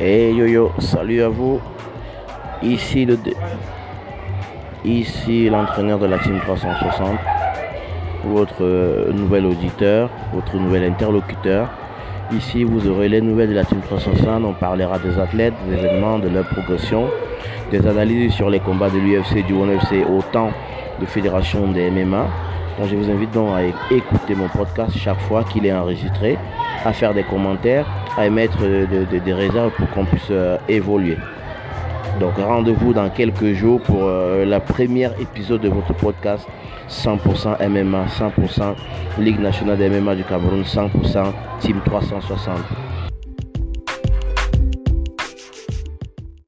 Hey yo yo, salut à vous. Ici le ici l'entraîneur de la team 360, votre euh, nouvel auditeur, votre nouvel interlocuteur. Ici vous aurez les nouvelles de la team 360, on parlera des athlètes, des événements, de leur progression, des analyses sur les combats de l'UFC, du ONFC, autant de fédérations des MMA. Je vous invite donc à écouter mon podcast chaque fois qu'il est enregistré, à faire des commentaires, à émettre des réserves pour qu'on puisse euh, évoluer. Donc rendez-vous dans quelques jours pour euh, la première épisode de votre podcast 100% MMA, 100% Ligue nationale des MMA du Cameroun, 100% Team 360.